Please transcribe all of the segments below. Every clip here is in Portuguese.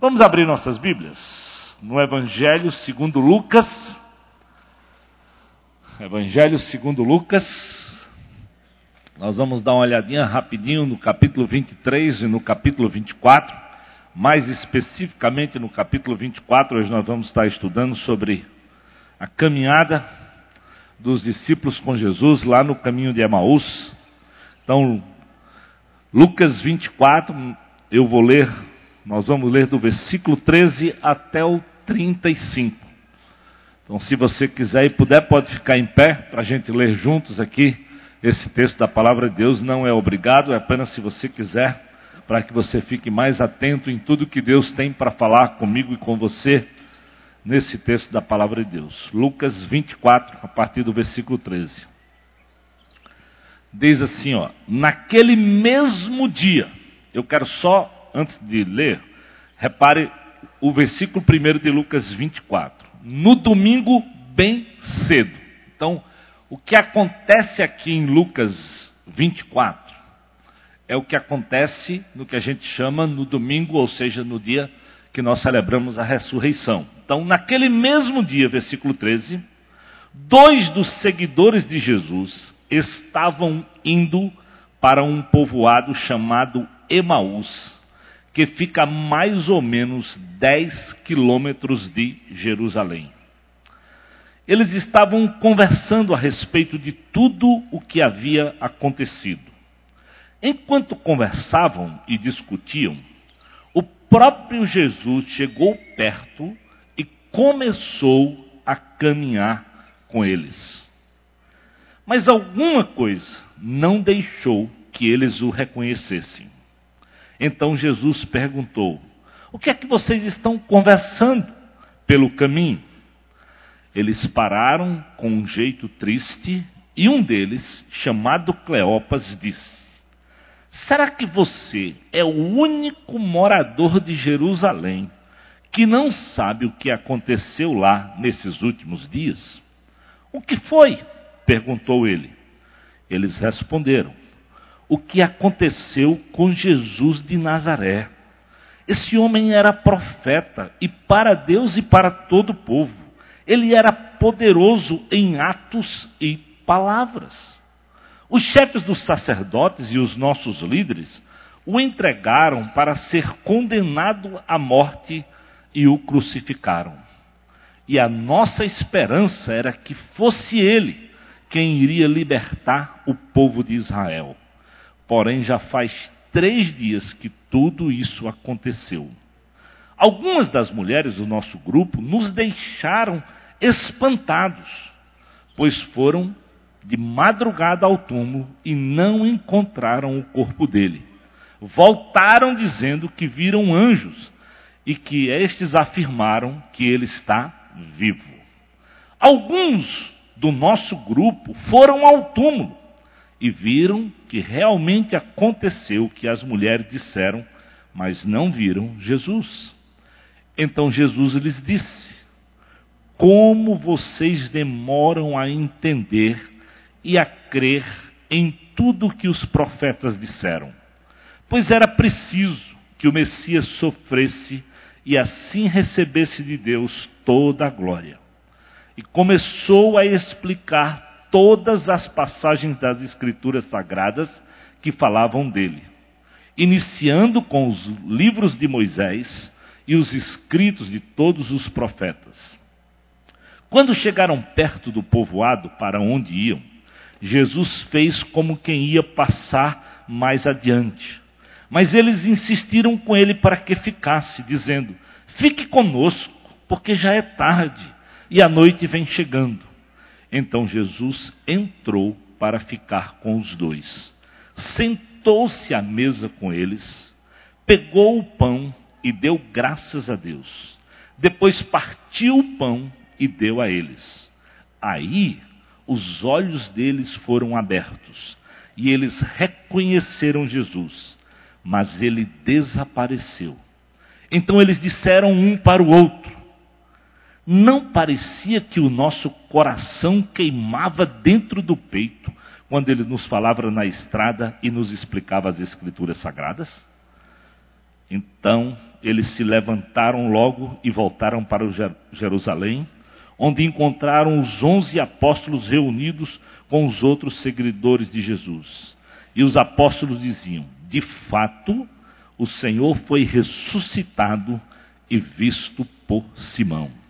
Vamos abrir nossas Bíblias no Evangelho segundo Lucas. Evangelho segundo Lucas. Nós vamos dar uma olhadinha rapidinho no capítulo 23 e no capítulo 24. Mais especificamente no capítulo 24, hoje nós vamos estar estudando sobre a caminhada dos discípulos com Jesus lá no caminho de Emaús. Então, Lucas 24, eu vou ler, nós vamos ler do versículo 13 até o 35. Então, se você quiser e puder, pode ficar em pé para a gente ler juntos aqui esse texto da palavra de Deus. Não é obrigado, é apenas se você quiser, para que você fique mais atento em tudo que Deus tem para falar comigo e com você nesse texto da palavra de Deus. Lucas 24, a partir do versículo 13. Diz assim, ó: Naquele mesmo dia, eu quero só antes de ler, repare o versículo 1 de Lucas 24. No domingo, bem cedo. Então, o que acontece aqui em Lucas 24 é o que acontece no que a gente chama no domingo, ou seja, no dia que nós celebramos a ressurreição. Então, naquele mesmo dia, versículo 13, dois dos seguidores de Jesus estavam indo para um povoado chamado Emaús, que fica a mais ou menos 10 quilômetros de Jerusalém. Eles estavam conversando a respeito de tudo o que havia acontecido. Enquanto conversavam e discutiam, o próprio Jesus chegou perto e começou a caminhar com eles. Mas alguma coisa não deixou que eles o reconhecessem. Então Jesus perguntou: O que é que vocês estão conversando pelo caminho? Eles pararam com um jeito triste e um deles, chamado Cleopas, disse: Será que você é o único morador de Jerusalém que não sabe o que aconteceu lá nesses últimos dias? O que foi? perguntou ele. Eles responderam: O que aconteceu com Jesus de Nazaré? Esse homem era profeta e para Deus e para todo o povo ele era poderoso em atos e palavras. Os chefes dos sacerdotes e os nossos líderes o entregaram para ser condenado à morte e o crucificaram. E a nossa esperança era que fosse ele quem iria libertar o povo de Israel. Porém, já faz três dias que tudo isso aconteceu. Algumas das mulheres do nosso grupo nos deixaram espantados, pois foram de madrugada ao túmulo e não encontraram o corpo dele. Voltaram dizendo que viram anjos e que estes afirmaram que ele está vivo. Alguns do nosso grupo foram ao túmulo e viram que realmente aconteceu o que as mulheres disseram, mas não viram Jesus. Então Jesus lhes disse: Como vocês demoram a entender e a crer em tudo que os profetas disseram? Pois era preciso que o Messias sofresse e assim recebesse de Deus toda a glória. E começou a explicar todas as passagens das Escrituras Sagradas que falavam dele, iniciando com os livros de Moisés e os escritos de todos os profetas. Quando chegaram perto do povoado para onde iam, Jesus fez como quem ia passar mais adiante. Mas eles insistiram com ele para que ficasse, dizendo: Fique conosco, porque já é tarde e a noite vem chegando. Então Jesus entrou para ficar com os dois. Sentou-se à mesa com eles, pegou o pão e deu graças a Deus. Depois partiu o pão e deu a eles. Aí os olhos deles foram abertos e eles reconheceram Jesus, mas ele desapareceu. Então eles disseram um para o outro: Não parecia que o nosso coração queimava dentro do peito quando ele nos falava na estrada e nos explicava as Escrituras Sagradas? Então eles se levantaram logo e voltaram para Jerusalém, onde encontraram os onze apóstolos reunidos com os outros seguidores de Jesus. E os apóstolos diziam: De fato, o Senhor foi ressuscitado e visto por Simão.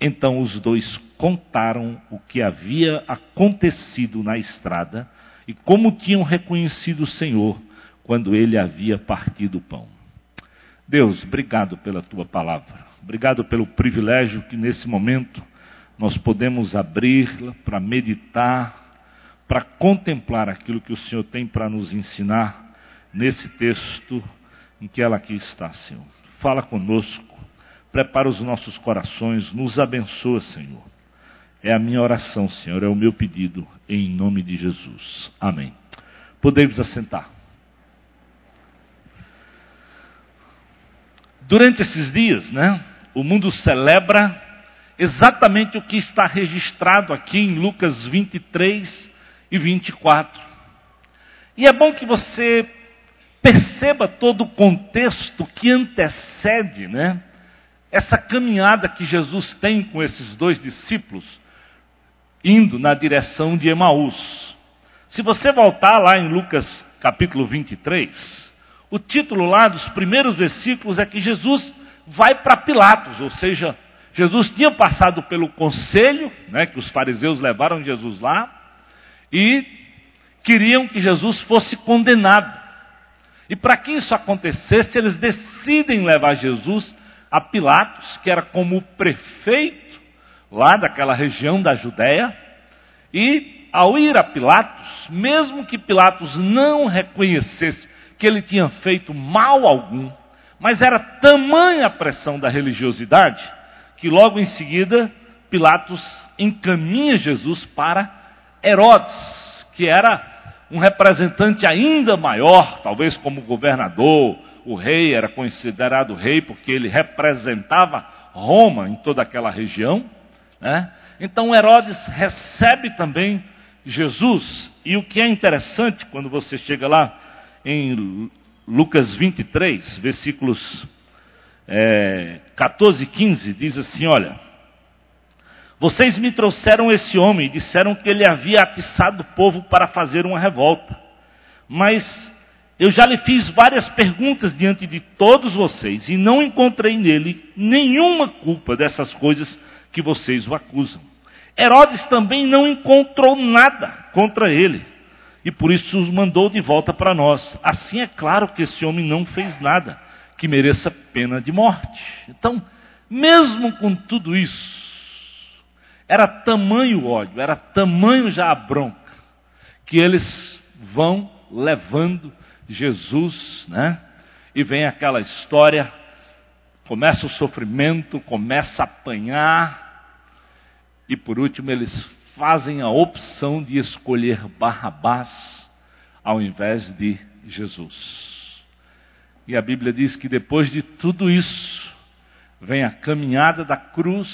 Então os dois contaram o que havia acontecido na estrada e como tinham reconhecido o Senhor quando ele havia partido o pão. Deus, obrigado pela tua palavra. Obrigado pelo privilégio que nesse momento nós podemos abri-la para meditar, para contemplar aquilo que o Senhor tem para nos ensinar nesse texto em que ela aqui está, Senhor. Fala conosco, prepara os nossos corações, nos abençoa, Senhor. É a minha oração, Senhor, é o meu pedido, em nome de Jesus. Amém. Podemos assentar. Durante esses dias, né, o mundo celebra exatamente o que está registrado aqui em Lucas 23 e 24. E é bom que você perceba todo o contexto que antecede, né, essa caminhada que Jesus tem com esses dois discípulos, indo na direção de Emaús. Se você voltar lá em Lucas capítulo 23, o título lá dos primeiros versículos é que Jesus vai para Pilatos, ou seja, Jesus tinha passado pelo conselho, né, que os fariseus levaram Jesus lá, e queriam que Jesus fosse condenado. E para que isso acontecesse, eles decidem levar Jesus a Pilatos, que era como prefeito lá daquela região da Judéia, e ao ir a Pilatos, mesmo que Pilatos não reconhecesse que ele tinha feito mal algum, mas era tamanha a pressão da religiosidade que logo em seguida Pilatos encaminha Jesus para Herodes, que era um representante ainda maior, talvez como governador, o rei era considerado rei porque ele representava Roma em toda aquela região. Né? Então Herodes recebe também Jesus, e o que é interessante quando você chega lá em Lucas 23, versículos é, 14 e 15, diz assim: Olha, vocês me trouxeram esse homem e disseram que ele havia atiçado o povo para fazer uma revolta. Mas eu já lhe fiz várias perguntas diante de todos vocês e não encontrei nele nenhuma culpa dessas coisas que vocês o acusam. Herodes também não encontrou nada contra ele e por isso os mandou de volta para nós. Assim é claro que esse homem não fez nada que mereça pena de morte. Então, mesmo com tudo isso, era tamanho ódio, era tamanho já a bronca, que eles vão levando Jesus, né? E vem aquela história, começa o sofrimento, começa a apanhar, e por último eles fazem a opção de escolher Barrabás ao invés de Jesus. E a Bíblia diz que depois de tudo isso, vem a caminhada da cruz,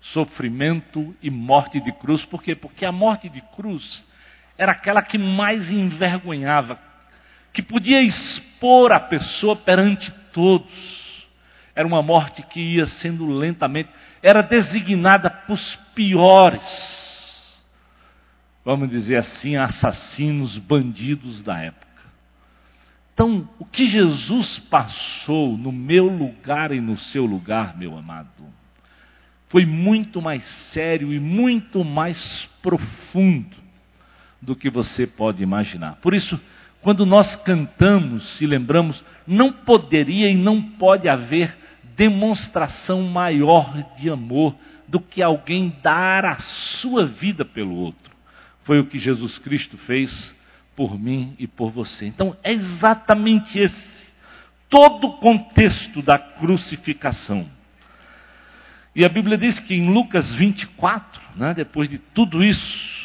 sofrimento e morte de cruz. Por quê? Porque a morte de cruz era aquela que mais envergonhava, que podia expor a pessoa perante todos. Era uma morte que ia sendo lentamente era designada para os piores, vamos dizer assim, assassinos, bandidos da época. Então, o que Jesus passou no meu lugar e no seu lugar, meu amado, foi muito mais sério e muito mais profundo do que você pode imaginar. Por isso, quando nós cantamos e lembramos, não poderia e não pode haver demonstração maior de amor do que alguém dar a sua vida pelo outro. Foi o que Jesus Cristo fez por mim e por você. Então é exatamente esse todo o contexto da crucificação. E a Bíblia diz que em Lucas 24, né, depois de tudo isso,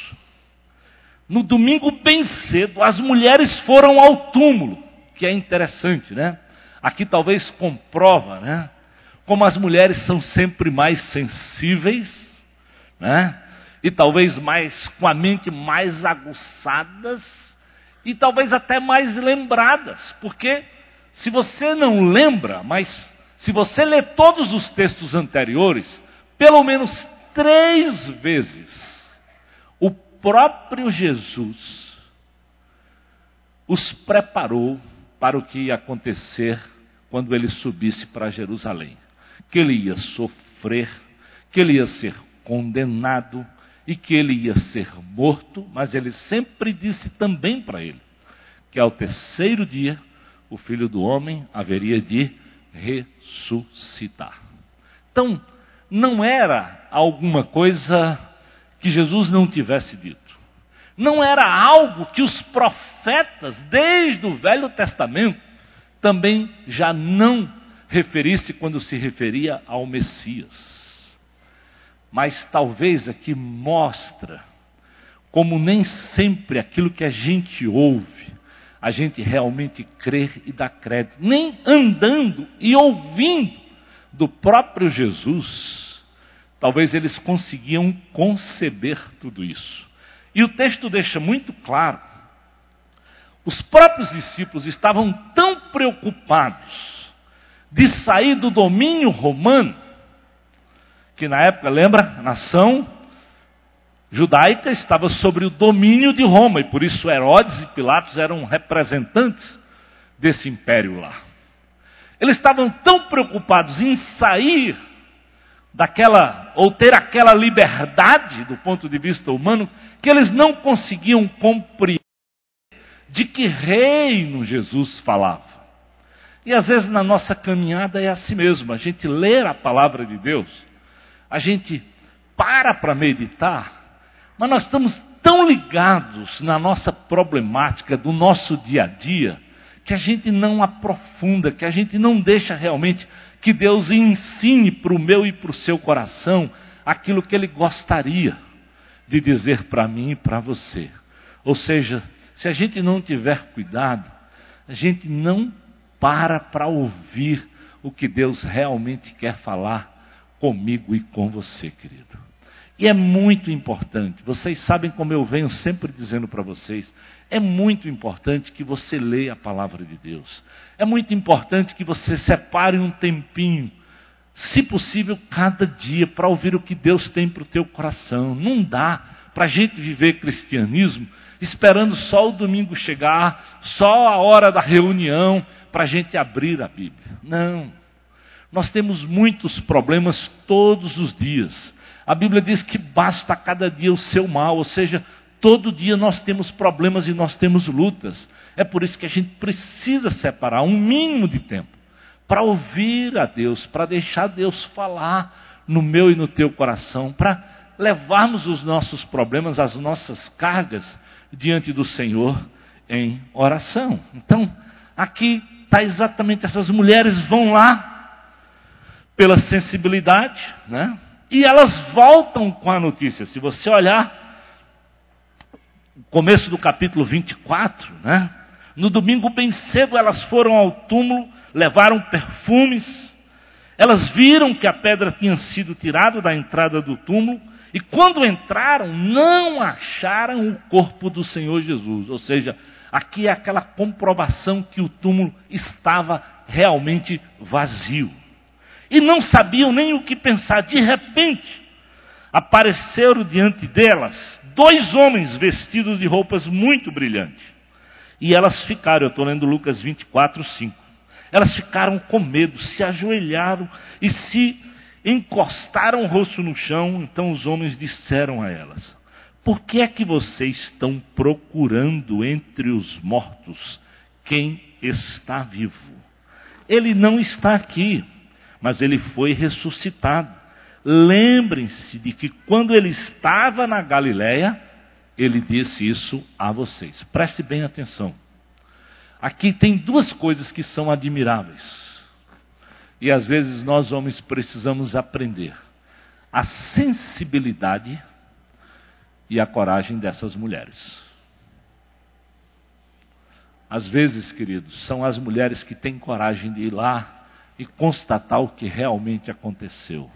no domingo bem cedo, as mulheres foram ao túmulo, que é interessante, né? Aqui talvez comprova, né? como as mulheres são sempre mais sensíveis, né? E talvez mais com a mente mais aguçadas e talvez até mais lembradas, porque se você não lembra, mas se você lê todos os textos anteriores, pelo menos três vezes, próprio Jesus os preparou para o que ia acontecer quando ele subisse para Jerusalém. Que ele ia sofrer, que ele ia ser condenado e que ele ia ser morto, mas ele sempre disse também para ele que ao terceiro dia o filho do homem haveria de ressuscitar. Então, não era alguma coisa que Jesus não tivesse dito. Não era algo que os profetas, desde o Velho Testamento, também já não referisse quando se referia ao Messias. Mas talvez aqui mostra como nem sempre aquilo que a gente ouve, a gente realmente crê e dá crédito. Nem andando e ouvindo do próprio Jesus, talvez eles conseguiam conceber tudo isso. E o texto deixa muito claro. Os próprios discípulos estavam tão preocupados de sair do domínio romano, que na época, lembra, a nação judaica estava sobre o domínio de Roma, e por isso Herodes e Pilatos eram representantes desse império lá. Eles estavam tão preocupados em sair daquela, ou ter aquela liberdade do ponto de vista humano, que eles não conseguiam compreender de que reino Jesus falava. E às vezes na nossa caminhada é assim mesmo, a gente lê a palavra de Deus, a gente para para meditar, mas nós estamos tão ligados na nossa problemática do nosso dia a dia, que a gente não aprofunda, que a gente não deixa realmente que Deus ensine para o meu e para o seu coração aquilo que Ele gostaria de dizer para mim e para você. Ou seja, se a gente não tiver cuidado, a gente não para para ouvir o que Deus realmente quer falar comigo e com você, querido. E é muito importante, vocês sabem como eu venho sempre dizendo para vocês, é muito importante que você leia a palavra de Deus. É muito importante que você separe um tempinho, se possível, cada dia, para ouvir o que Deus tem para o teu coração. Não dá para a gente viver cristianismo esperando só o domingo chegar, só a hora da reunião, para a gente abrir a Bíblia. Não. Nós temos muitos problemas todos os dias. A Bíblia diz que basta cada dia o seu mal, ou seja, Todo dia nós temos problemas e nós temos lutas. É por isso que a gente precisa separar um mínimo de tempo para ouvir a Deus, para deixar Deus falar no meu e no teu coração, para levarmos os nossos problemas, as nossas cargas diante do Senhor em oração. Então, aqui está exatamente essas mulheres vão lá pela sensibilidade, né? E elas voltam com a notícia. Se você olhar começo do capítulo 24, né? No domingo bem cedo elas foram ao túmulo, levaram perfumes, elas viram que a pedra tinha sido tirada da entrada do túmulo, e quando entraram, não acharam o corpo do Senhor Jesus. Ou seja, aqui é aquela comprovação que o túmulo estava realmente vazio. E não sabiam nem o que pensar. De repente, apareceram diante delas dois homens vestidos de roupas muito brilhantes. E elas ficaram, eu estou lendo Lucas 24, 5. Elas ficaram com medo, se ajoelharam e se encostaram o rosto no chão. Então os homens disseram a elas: Por que é que vocês estão procurando entre os mortos quem está vivo? Ele não está aqui, mas ele foi ressuscitado. Lembrem-se de que quando ele estava na Galiléia, ele disse isso a vocês. Preste bem atenção. Aqui tem duas coisas que são admiráveis. E às vezes nós homens precisamos aprender: a sensibilidade e a coragem dessas mulheres. Às vezes, queridos, são as mulheres que têm coragem de ir lá e constatar o que realmente aconteceu.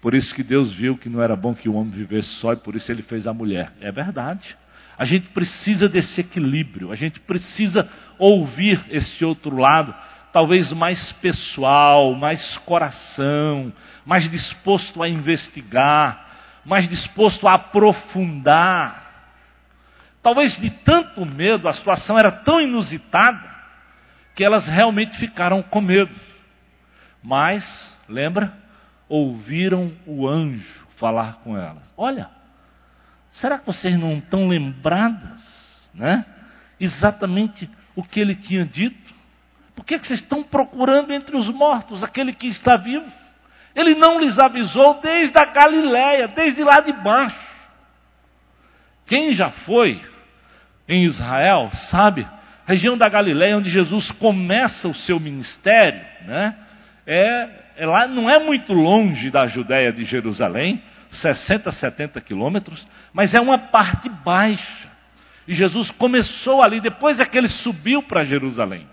Por isso que Deus viu que não era bom que o homem vivesse só e por isso ele fez a mulher. É verdade. A gente precisa desse equilíbrio, a gente precisa ouvir esse outro lado, talvez mais pessoal, mais coração, mais disposto a investigar, mais disposto a aprofundar. Talvez de tanto medo, a situação era tão inusitada que elas realmente ficaram com medo. Mas, lembra? Ouviram o anjo falar com elas. Olha, será que vocês não estão lembradas, né? Exatamente o que ele tinha dito? Por que, que vocês estão procurando entre os mortos aquele que está vivo? Ele não lhes avisou desde a Galiléia, desde lá de baixo. Quem já foi em Israel sabe, região da Galiléia onde Jesus começa o seu ministério, né? É, é lá não é muito longe da Judéia de Jerusalém, 60, 70 quilômetros, mas é uma parte baixa. E Jesus começou ali, depois é que ele subiu para Jerusalém.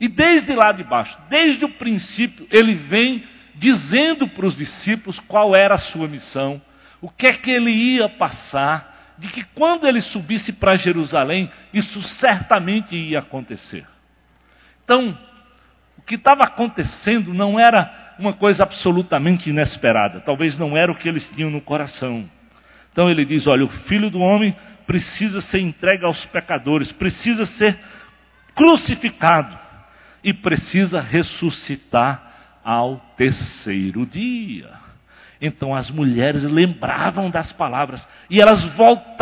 E desde lá de baixo, desde o princípio, ele vem dizendo para os discípulos qual era a sua missão, o que é que ele ia passar, de que quando ele subisse para Jerusalém, isso certamente ia acontecer. Então, o que estava acontecendo não era uma coisa absolutamente inesperada, talvez não era o que eles tinham no coração. Então ele diz: olha, o filho do homem precisa ser entregue aos pecadores, precisa ser crucificado e precisa ressuscitar ao terceiro dia. Então as mulheres lembravam das palavras e elas voltavam